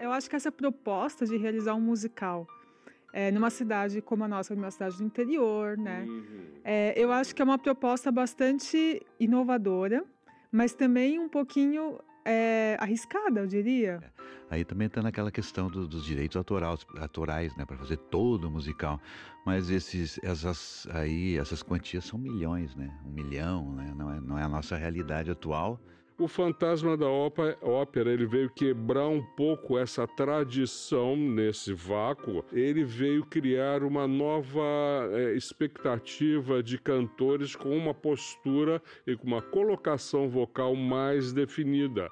Eu acho que essa proposta de realizar um musical é, numa cidade como a nossa, uma cidade do interior, né? Uhum. É, eu acho que é uma proposta bastante inovadora, mas também um pouquinho é, arriscada, eu diria. É. Aí também está naquela questão do, dos direitos autorais, autorais né, para fazer todo o musical. Mas esses, essas, aí, essas quantias são milhões, né? Um milhão, né? Não é, não é a nossa realidade atual. O fantasma da ópera ele veio quebrar um pouco essa tradição nesse vácuo. Ele veio criar uma nova é, expectativa de cantores com uma postura e com uma colocação vocal mais definida.